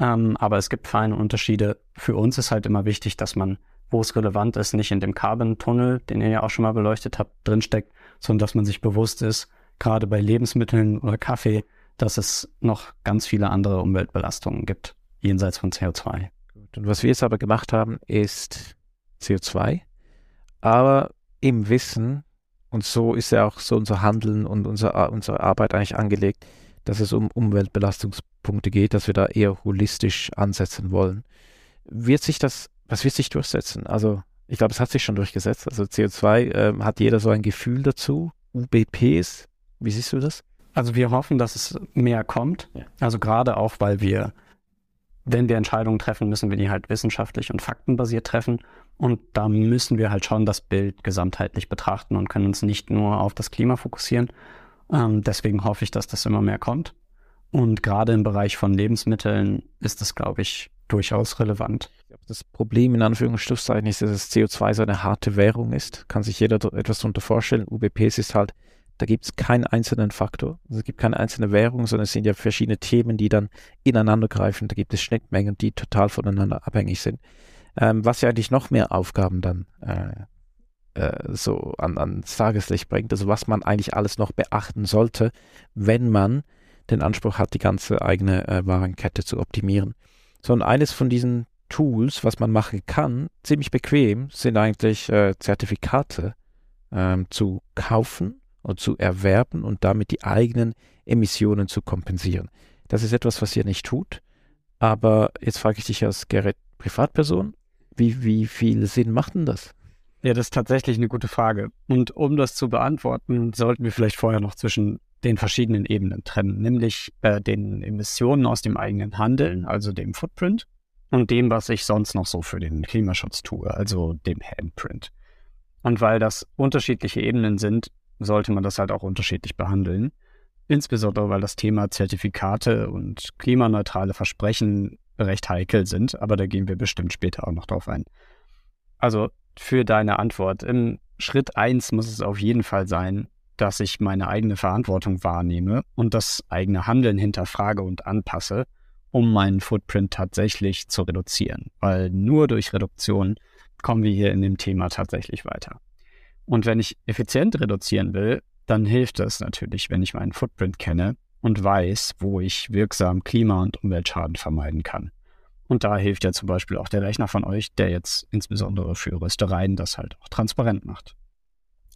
S1: Ähm, aber es gibt feine Unterschiede. Für uns ist halt immer wichtig, dass man, wo es relevant ist, nicht in dem Carbon-Tunnel, den ihr ja auch schon mal beleuchtet habt, drinsteckt, sondern dass man sich bewusst ist, gerade bei Lebensmitteln oder Kaffee, dass es noch ganz viele andere Umweltbelastungen gibt, jenseits von CO2.
S2: Und was wir jetzt aber gemacht haben, ist CO2, aber im Wissen, und so ist ja auch so unser Handeln und unser, unsere Arbeit eigentlich angelegt, dass es um Umweltbelastungspunkte geht, dass wir da eher holistisch ansetzen wollen. Wird sich das, was wird sich durchsetzen? Also, ich glaube, es hat sich schon durchgesetzt. Also CO2 äh, hat jeder so ein Gefühl dazu. UBPs, wie siehst du das?
S1: Also wir hoffen, dass es mehr kommt. Ja. Also gerade auch, weil wir, wenn wir Entscheidungen treffen, müssen wir die halt wissenschaftlich und faktenbasiert treffen. Und da müssen wir halt schon das Bild gesamtheitlich betrachten und können uns nicht nur auf das Klima fokussieren. Ähm, deswegen hoffe ich, dass das immer mehr kommt. Und gerade im Bereich von Lebensmitteln ist das, glaube ich, durchaus relevant.
S2: Das Problem in Anführungsschlusszeichen ist, dass CO2 so eine harte Währung ist. Kann sich jeder etwas darunter vorstellen. UBPs ist halt, da gibt es keinen einzelnen Faktor. Also es gibt keine einzelne Währung, sondern es sind ja verschiedene Themen, die dann ineinander greifen. Da gibt es Schnittmengen, die total voneinander abhängig sind ähm, was ja eigentlich noch mehr Aufgaben dann äh, äh, so an, ans Tageslicht bringt. Also was man eigentlich alles noch beachten sollte, wenn man den Anspruch hat, die ganze eigene äh, Warenkette zu optimieren. So, und eines von diesen Tools, was man machen kann, ziemlich bequem, sind eigentlich äh, Zertifikate ähm, zu kaufen und zu erwerben und damit die eigenen Emissionen zu kompensieren. Das ist etwas, was ihr nicht tut. Aber jetzt frage ich dich als Gerrit Privatperson, wie, wie viel Sinn macht denn das?
S1: Ja, das ist tatsächlich eine gute Frage. Und um das zu beantworten, sollten wir vielleicht vorher noch zwischen den verschiedenen Ebenen trennen, nämlich äh, den Emissionen aus dem eigenen Handeln, also dem Footprint, und dem, was ich sonst noch so für den Klimaschutz tue, also dem Handprint. Und weil das unterschiedliche Ebenen sind, sollte man das halt auch unterschiedlich behandeln. Insbesondere weil das Thema Zertifikate und klimaneutrale Versprechen recht heikel sind, aber da gehen wir bestimmt später auch noch drauf ein. Also für deine Antwort. Im Schritt eins muss es auf jeden Fall sein, dass ich meine eigene Verantwortung wahrnehme und das eigene Handeln hinterfrage und anpasse, um meinen Footprint tatsächlich zu reduzieren. Weil nur durch Reduktion kommen wir hier in dem Thema tatsächlich weiter. Und wenn ich effizient reduzieren will, dann hilft es natürlich, wenn ich meinen Footprint kenne und weiß, wo ich wirksam Klima- und Umweltschaden vermeiden kann. Und da hilft ja zum Beispiel auch der Rechner von euch, der jetzt insbesondere für Röstereien das halt auch transparent macht.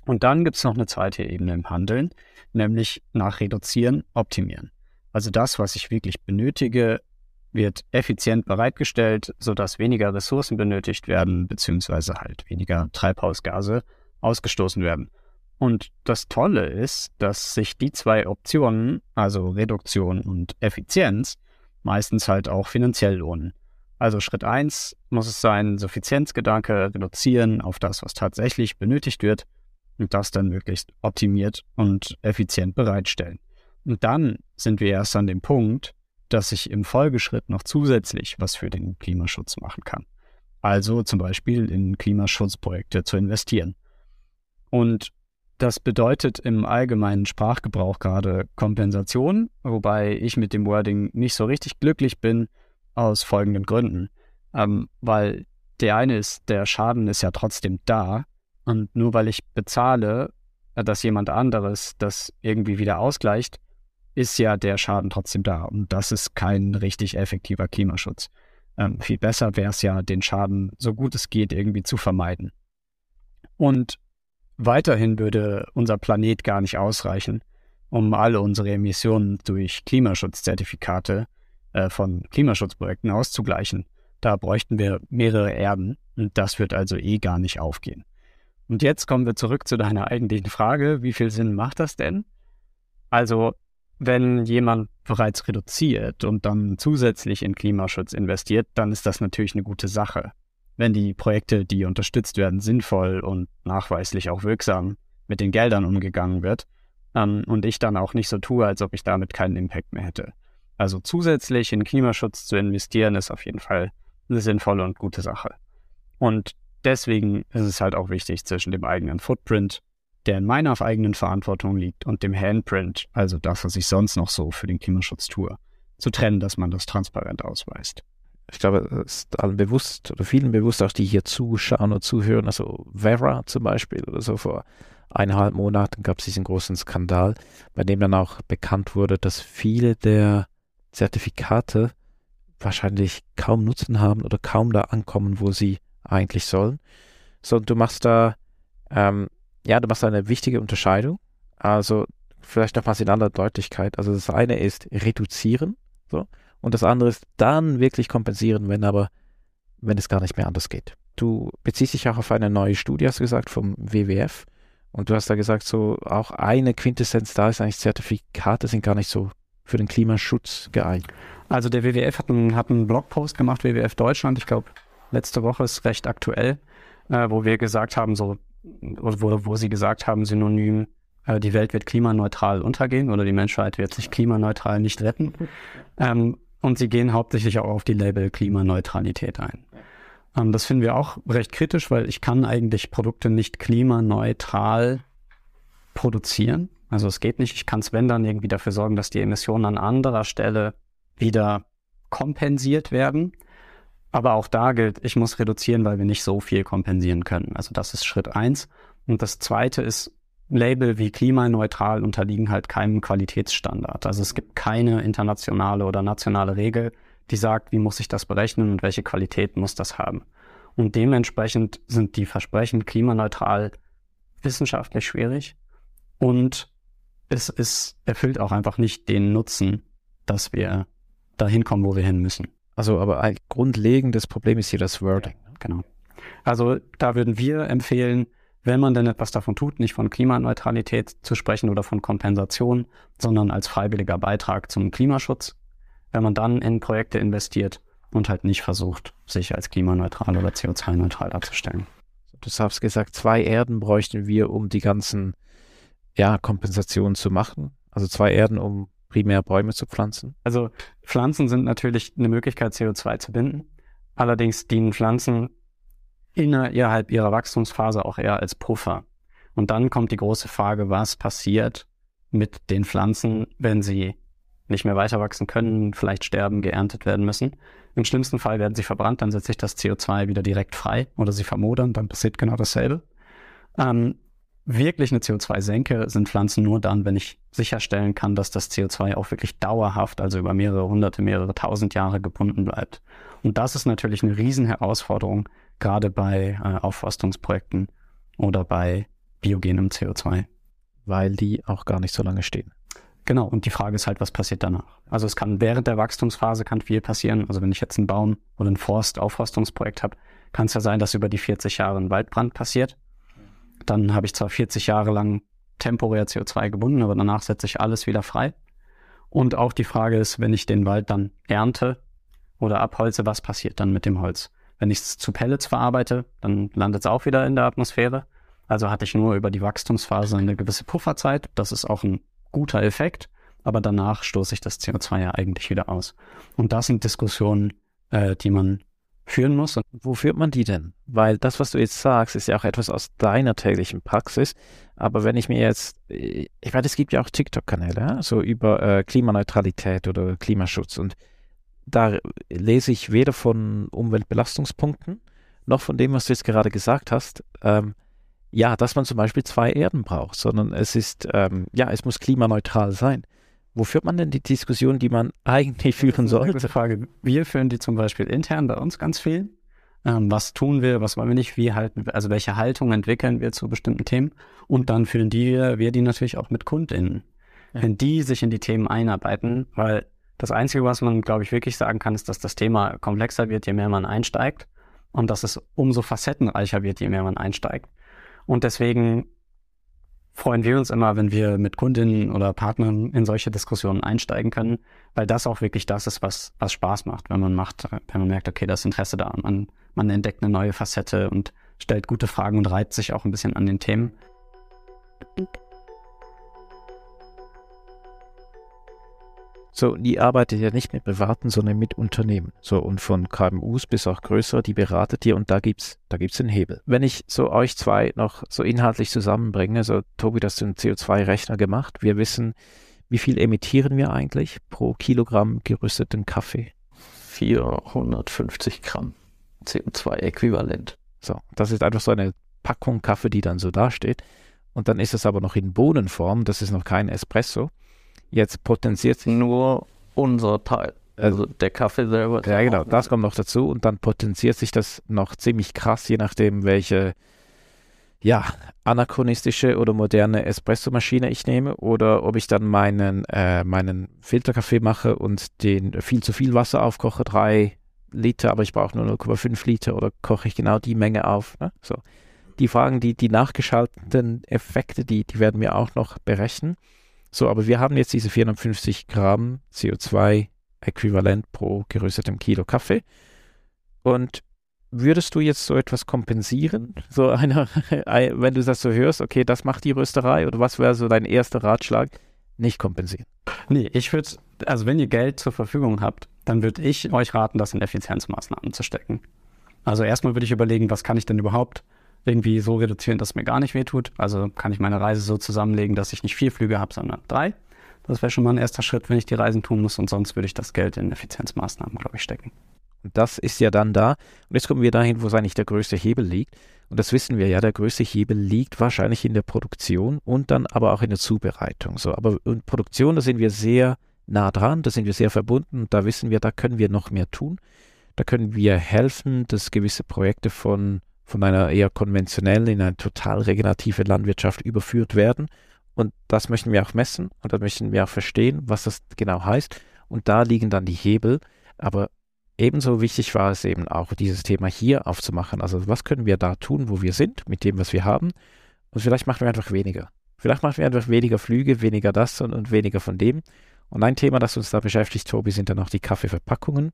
S1: Und dann gibt es noch eine zweite Ebene im Handeln, nämlich nach Reduzieren, Optimieren. Also das, was ich wirklich benötige, wird effizient bereitgestellt, sodass weniger Ressourcen benötigt werden, beziehungsweise halt weniger Treibhausgase ausgestoßen werden. Und das Tolle ist, dass sich die zwei Optionen, also Reduktion und Effizienz, meistens halt auch finanziell lohnen. Also Schritt 1 muss es sein, Suffizienzgedanke reduzieren auf das, was tatsächlich benötigt wird. und das dann möglichst optimiert und effizient bereitstellen. Und dann sind wir erst an dem Punkt, dass ich im Folgeschritt noch zusätzlich was für den Klimaschutz machen kann. Also zum Beispiel in Klimaschutzprojekte zu investieren. Und das bedeutet im allgemeinen Sprachgebrauch gerade Kompensation, wobei ich mit dem Wording nicht so richtig glücklich bin, aus folgenden Gründen. Ähm, weil der eine ist, der Schaden ist ja trotzdem da. Und nur weil ich bezahle, äh, dass jemand anderes das irgendwie wieder ausgleicht, ist ja der Schaden trotzdem da. Und das ist kein richtig effektiver Klimaschutz. Ähm, viel besser wäre es ja, den Schaden so gut es geht irgendwie zu vermeiden. Und weiterhin würde unser Planet gar nicht ausreichen, um alle unsere Emissionen durch Klimaschutzzertifikate äh, von Klimaschutzprojekten auszugleichen. Da bräuchten wir mehrere Erden und das wird also eh gar nicht aufgehen. Und jetzt kommen wir zurück zu deiner eigentlichen Frage, wie viel Sinn macht das denn? Also wenn jemand bereits reduziert und dann zusätzlich in Klimaschutz investiert, dann ist das natürlich eine gute Sache. Wenn die Projekte, die unterstützt werden, sinnvoll und nachweislich auch wirksam mit den Geldern umgegangen wird ähm, und ich dann auch nicht so tue, als ob ich damit keinen Impact mehr hätte. Also zusätzlich in Klimaschutz zu investieren, ist auf jeden Fall eine sinnvolle und gute Sache. Und deswegen ist es halt auch wichtig, zwischen dem eigenen Footprint der in meiner eigenen Verantwortung liegt, und dem Handprint, also das, was ich sonst noch so für den Klimaschutz tue, zu trennen, dass man das transparent ausweist.
S2: Ich glaube, es ist allen bewusst oder vielen bewusst, auch die hier zuschauen und zuhören. Also Vera zum Beispiel oder so vor eineinhalb Monaten gab es diesen großen Skandal, bei dem dann auch bekannt wurde, dass viele der Zertifikate wahrscheinlich kaum Nutzen haben oder kaum da ankommen, wo sie eigentlich sollen. So, du machst da ähm, ja, du machst eine wichtige Unterscheidung. Also vielleicht nochmals in aller Deutlichkeit. Also das eine ist reduzieren, so, und das andere ist dann wirklich kompensieren, wenn aber, wenn es gar nicht mehr anders geht. Du beziehst dich auch auf eine neue Studie, hast du gesagt, vom WWF. Und du hast da gesagt, so auch eine Quintessenz da ist eigentlich, Zertifikate sind gar nicht so für den Klimaschutz geeignet.
S1: Also der WWF hat einen, hat einen Blogpost gemacht, WWF Deutschland, ich glaube, letzte Woche ist recht aktuell, äh, wo wir gesagt haben, so wo, wo sie gesagt haben, synonym, äh, die Welt wird klimaneutral untergehen oder die Menschheit wird sich klimaneutral nicht retten. Ähm, und sie gehen hauptsächlich auch auf die Label Klimaneutralität ein. Ähm, das finden wir auch recht kritisch, weil ich kann eigentlich Produkte nicht klimaneutral produzieren. Also es geht nicht. Ich kann es, wenn dann, irgendwie dafür sorgen, dass die Emissionen an anderer Stelle wieder kompensiert werden. Aber auch da gilt, ich muss reduzieren, weil wir nicht so viel kompensieren können. Also das ist Schritt eins. Und das zweite ist, Label wie klimaneutral unterliegen halt keinem Qualitätsstandard. Also es gibt keine internationale oder nationale Regel, die sagt, wie muss ich das berechnen und welche Qualität muss das haben. Und dementsprechend sind die Versprechen klimaneutral wissenschaftlich schwierig und es ist, erfüllt auch einfach nicht den Nutzen, dass wir dahin kommen, wo wir hin müssen.
S2: Also, aber ein grundlegendes Problem ist hier das Wording.
S1: Ja, genau. Also, da würden wir empfehlen, wenn man denn etwas davon tut, nicht von Klimaneutralität zu sprechen oder von Kompensation, sondern als freiwilliger Beitrag zum Klimaschutz, wenn man dann in Projekte investiert und halt nicht versucht, sich als klimaneutral oder CO2-neutral darzustellen.
S2: Du hast gesagt, zwei Erden bräuchten wir, um die ganzen ja, Kompensationen zu machen. Also zwei Erden, um primär Bäume zu pflanzen?
S1: Also Pflanzen sind natürlich eine Möglichkeit, CO2 zu binden. Allerdings dienen Pflanzen innerhalb ihrer Wachstumsphase auch eher als Puffer. Und dann kommt die große Frage, was passiert mit den Pflanzen, wenn sie nicht mehr weiter wachsen können, vielleicht sterben, geerntet werden müssen. Im schlimmsten Fall werden sie verbrannt, dann setzt sich das CO2 wieder direkt frei oder sie vermodern, dann passiert genau dasselbe. Ähm, wirklich eine CO2-Senke sind Pflanzen nur dann, wenn ich sicherstellen kann, dass das CO2 auch wirklich dauerhaft, also über mehrere hunderte, mehrere tausend Jahre gebunden bleibt. Und das ist natürlich eine Riesenherausforderung, gerade bei äh, Aufforstungsprojekten oder bei biogenem CO2.
S2: Weil die auch gar nicht so lange stehen.
S1: Genau, und die Frage ist halt, was passiert danach? Also es kann während der Wachstumsphase kann viel passieren. Also wenn ich jetzt einen Baum oder ein Forst-Aufforstungsprojekt habe, kann es ja sein, dass über die 40 Jahre ein Waldbrand passiert dann habe ich zwar 40 Jahre lang temporär CO2 gebunden, aber danach setze ich alles wieder frei. Und auch die Frage ist, wenn ich den Wald dann ernte oder abholze, was passiert dann mit dem Holz? Wenn ich es zu Pellets verarbeite, dann landet es auch wieder in der Atmosphäre. Also hatte ich nur über die Wachstumsphase eine gewisse Pufferzeit. Das ist auch ein guter Effekt. Aber danach stoße ich das CO2 ja eigentlich wieder aus. Und das sind Diskussionen, äh, die man führen muss. Und
S2: wo führt man die denn? Weil das, was du jetzt sagst, ist ja auch etwas aus deiner täglichen Praxis. Aber wenn ich mir jetzt, ich weiß, es gibt ja auch TikTok-Kanäle, so über äh, Klimaneutralität oder Klimaschutz. Und da lese ich weder von Umweltbelastungspunkten noch von dem, was du jetzt gerade gesagt hast. Ähm, ja, dass man zum Beispiel zwei Erden braucht, sondern es ist, ähm, ja, es muss klimaneutral sein. Wo führt man denn die Diskussion, die man [LAUGHS] eigentlich führen sollte?
S1: Gute Frage. Wir führen die zum Beispiel intern bei uns ganz viel. Ähm, was tun wir, was wollen wir nicht, wie halten wir, also welche Haltung entwickeln wir zu bestimmten Themen? Und dann führen die, wir die natürlich auch mit KundInnen. Ja. Wenn die sich in die Themen einarbeiten, weil das Einzige, was man, glaube ich, wirklich sagen kann, ist, dass das Thema komplexer wird, je mehr man einsteigt und dass es umso facettenreicher wird, je mehr man einsteigt. Und deswegen freuen wir uns immer, wenn wir mit Kundinnen oder Partnern in solche Diskussionen einsteigen können, weil das auch wirklich das ist, was, was Spaß macht, wenn man macht, wenn man merkt, okay, das Interesse da, man, man entdeckt eine neue Facette und stellt gute Fragen und reibt sich auch ein bisschen an den Themen.
S2: So, die arbeitet ja nicht mit Privaten, sondern mit Unternehmen. So, und von KMUs bis auch größere, die beratet ihr und da gibt's, da gibt's einen Hebel. Wenn ich so euch zwei noch so inhaltlich zusammenbringe, so Tobi, das du einen CO2-Rechner gemacht. Wir wissen, wie viel emittieren wir eigentlich pro Kilogramm gerüsteten Kaffee?
S3: 450 Gramm CO2-Äquivalent.
S2: So, das ist einfach so eine Packung Kaffee, die dann so dasteht. Und dann ist es aber noch in Bohnenform, das ist noch kein Espresso. Jetzt potenziert sich
S3: nur unser Teil. Also der Kaffee selber.
S2: Ja, genau, das kommt noch dazu und dann potenziert sich das noch ziemlich krass, je nachdem, welche ja, anachronistische oder moderne Espressomaschine ich nehme oder ob ich dann meinen, äh, meinen Filterkaffee mache und den viel zu viel Wasser aufkoche, drei Liter, aber ich brauche nur 0,5 Liter oder koche ich genau die Menge auf. Ne? So. Die Fragen, die, die nachgeschalteten Effekte, die, die werden wir auch noch berechnen. So, aber wir haben jetzt diese 450 Gramm CO2-Äquivalent pro geröstetem Kilo Kaffee. Und würdest du jetzt so etwas kompensieren? So einer, [LAUGHS] wenn du das so hörst, okay, das macht die Rösterei oder was wäre so dein erster Ratschlag? Nicht kompensieren.
S1: Nee, ich würde, also wenn ihr Geld zur Verfügung habt, dann würde ich euch raten, das in Effizienzmaßnahmen zu stecken. Also erstmal würde ich überlegen, was kann ich denn überhaupt irgendwie so reduzieren, dass es mir gar nicht wehtut. Also kann ich meine Reise so zusammenlegen, dass ich nicht vier Flüge habe, sondern drei. Das wäre schon mal ein erster Schritt, wenn ich die Reisen tun muss. Und sonst würde ich das Geld in Effizienzmaßnahmen, glaube ich, stecken.
S2: Und das ist ja dann da. Und jetzt kommen wir dahin, wo eigentlich der größte Hebel liegt. Und das wissen wir ja, der größte Hebel liegt wahrscheinlich in der Produktion und dann aber auch in der Zubereitung. So, aber in Produktion, da sind wir sehr nah dran, da sind wir sehr verbunden und da wissen wir, da können wir noch mehr tun. Da können wir helfen, dass gewisse Projekte von von einer eher konventionellen in eine total regenerative Landwirtschaft überführt werden. Und das möchten wir auch messen und da möchten wir auch verstehen, was das genau heißt. Und da liegen dann die Hebel. Aber ebenso wichtig war es eben auch, dieses Thema hier aufzumachen. Also was können wir da tun, wo wir sind, mit dem, was wir haben. Und vielleicht machen wir einfach weniger. Vielleicht machen wir einfach weniger Flüge, weniger das und, und weniger von dem. Und ein Thema, das uns da beschäftigt, Tobi, sind dann auch die Kaffeeverpackungen.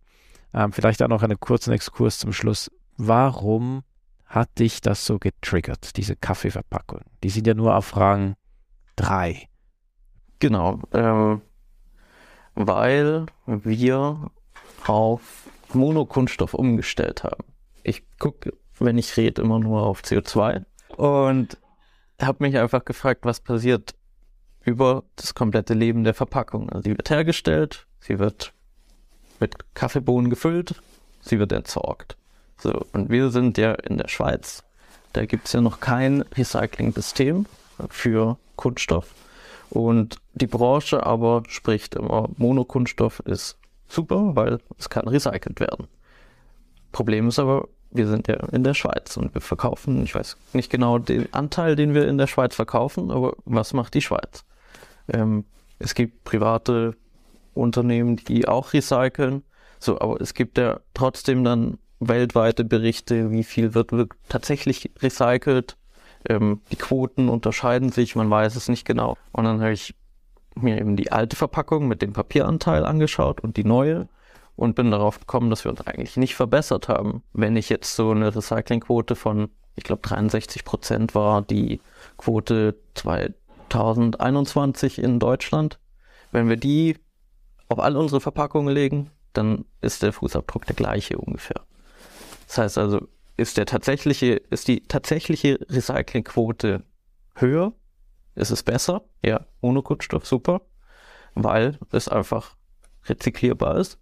S2: Ähm, vielleicht auch noch einen kurzen Exkurs zum Schluss. Warum hat dich das so getriggert, diese Kaffeeverpackung? Die sind ja nur auf Rang 3.
S3: Genau, ähm, weil wir auf Monokunststoff umgestellt haben. Ich gucke, wenn ich rede, immer nur auf CO2 und habe mich einfach gefragt, was passiert über das komplette Leben der Verpackung. Also sie wird hergestellt, sie wird mit Kaffeebohnen gefüllt, sie wird entsorgt. So, und wir sind ja in der Schweiz. Da gibt es ja noch kein Recycling-System für Kunststoff. Und die Branche aber spricht immer, Monokunststoff ist super, weil es kann recycelt werden. Problem ist aber, wir sind ja in der Schweiz und wir verkaufen, ich weiß nicht genau den Anteil, den wir in der Schweiz verkaufen, aber was macht die Schweiz? Ähm, es gibt private Unternehmen, die auch recyceln, so, aber es gibt ja trotzdem dann weltweite Berichte, wie viel wird, wird tatsächlich recycelt. Ähm, die Quoten unterscheiden sich, man weiß es nicht genau. Und dann habe ich mir eben die alte Verpackung mit dem Papieranteil angeschaut und die neue und bin darauf gekommen, dass wir uns eigentlich nicht verbessert haben. Wenn ich jetzt so eine Recyclingquote von Ich glaube 63 Prozent war die Quote 2021 in Deutschland. Wenn wir die auf all unsere Verpackungen legen, dann ist der Fußabdruck der gleiche ungefähr. Das heißt also, ist der tatsächliche, ist die tatsächliche Recyclingquote höher? Ist es besser? Ja, ohne Kunststoff super, weil es einfach rezyklierbar ist.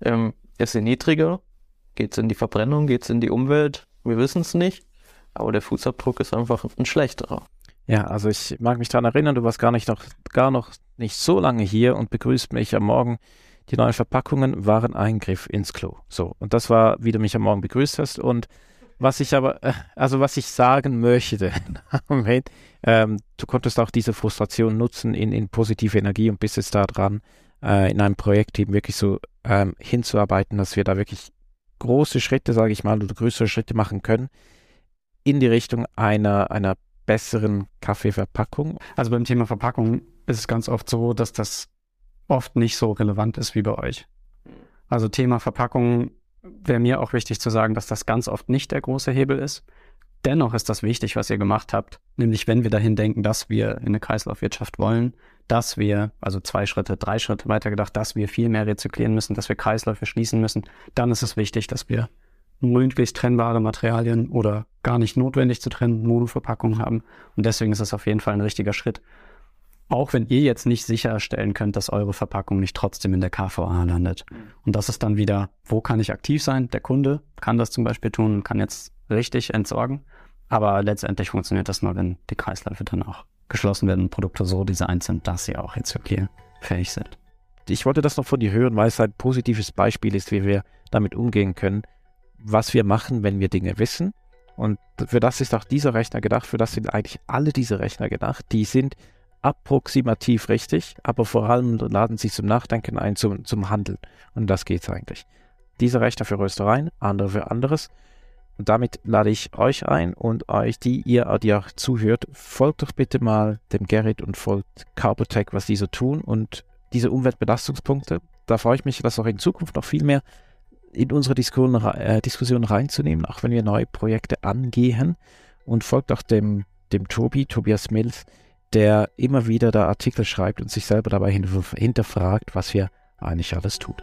S3: Ähm, ist sie niedriger? Geht es in die Verbrennung? Geht es in die Umwelt? Wir wissen es nicht. Aber der Fußabdruck ist einfach ein schlechterer.
S2: Ja, also ich mag mich daran erinnern, du warst gar nicht noch, gar noch nicht so lange hier und begrüßt mich am Morgen. Die neuen Verpackungen waren Eingriff ins Klo. So, und das war, wie du mich am Morgen begrüßt hast. Und was ich aber, äh, also was ich sagen möchte, [LAUGHS] Moment, ähm, du konntest auch diese Frustration nutzen in, in positive Energie und bist jetzt da dran, äh, in einem Projektteam wirklich so ähm, hinzuarbeiten, dass wir da wirklich große Schritte, sage ich mal, oder größere Schritte machen können in die Richtung einer, einer besseren Kaffeeverpackung.
S1: Also beim Thema Verpackung ist es ganz oft so, dass das oft nicht so relevant ist wie bei euch. Also Thema Verpackung wäre mir auch wichtig zu sagen, dass das ganz oft nicht der große Hebel ist. Dennoch ist das wichtig, was ihr gemacht habt, nämlich wenn wir dahin denken, dass wir in eine Kreislaufwirtschaft wollen, dass wir, also zwei Schritte, drei Schritte weiter gedacht, dass wir viel mehr rezyklieren müssen, dass wir Kreisläufe schließen müssen, dann ist es wichtig, dass wir möglichst trennbare Materialien oder gar nicht notwendig zu trennen Monoverpackungen haben. Und deswegen ist es auf jeden Fall ein richtiger Schritt. Auch wenn ihr jetzt nicht sicherstellen könnt, dass eure Verpackung nicht trotzdem in der KVA landet. Und das ist dann wieder, wo kann ich aktiv sein? Der Kunde kann das zum Beispiel tun und kann jetzt richtig entsorgen. Aber letztendlich funktioniert das nur, wenn die Kreisläufe dann auch geschlossen werden und Produkte so designt sind, dass sie auch jetzt wirklich fähig sind.
S2: Ich wollte das noch von dir hören, weil es ein positives Beispiel ist, wie wir damit umgehen können, was wir machen, wenn wir Dinge wissen. Und für das ist auch dieser Rechner gedacht, für das sind eigentlich alle diese Rechner gedacht. Die sind approximativ richtig, aber vor allem laden sie zum Nachdenken ein, zum, zum Handeln. Und das geht eigentlich. Dieser Rechner für Röstereien, andere für anderes. Und damit lade ich euch ein und euch, die ihr, die auch zuhört, folgt doch bitte mal dem Gerrit und folgt Carbotech, was die so tun und diese Umweltbelastungspunkte. Da freue ich mich, dass auch in Zukunft noch viel mehr in unsere Diskussion, äh, Diskussion reinzunehmen, auch wenn wir neue Projekte angehen. Und folgt auch dem, dem Tobi, Tobias Mills, der immer wieder da Artikel schreibt und sich selber dabei hinterfragt, was wir eigentlich alles tut.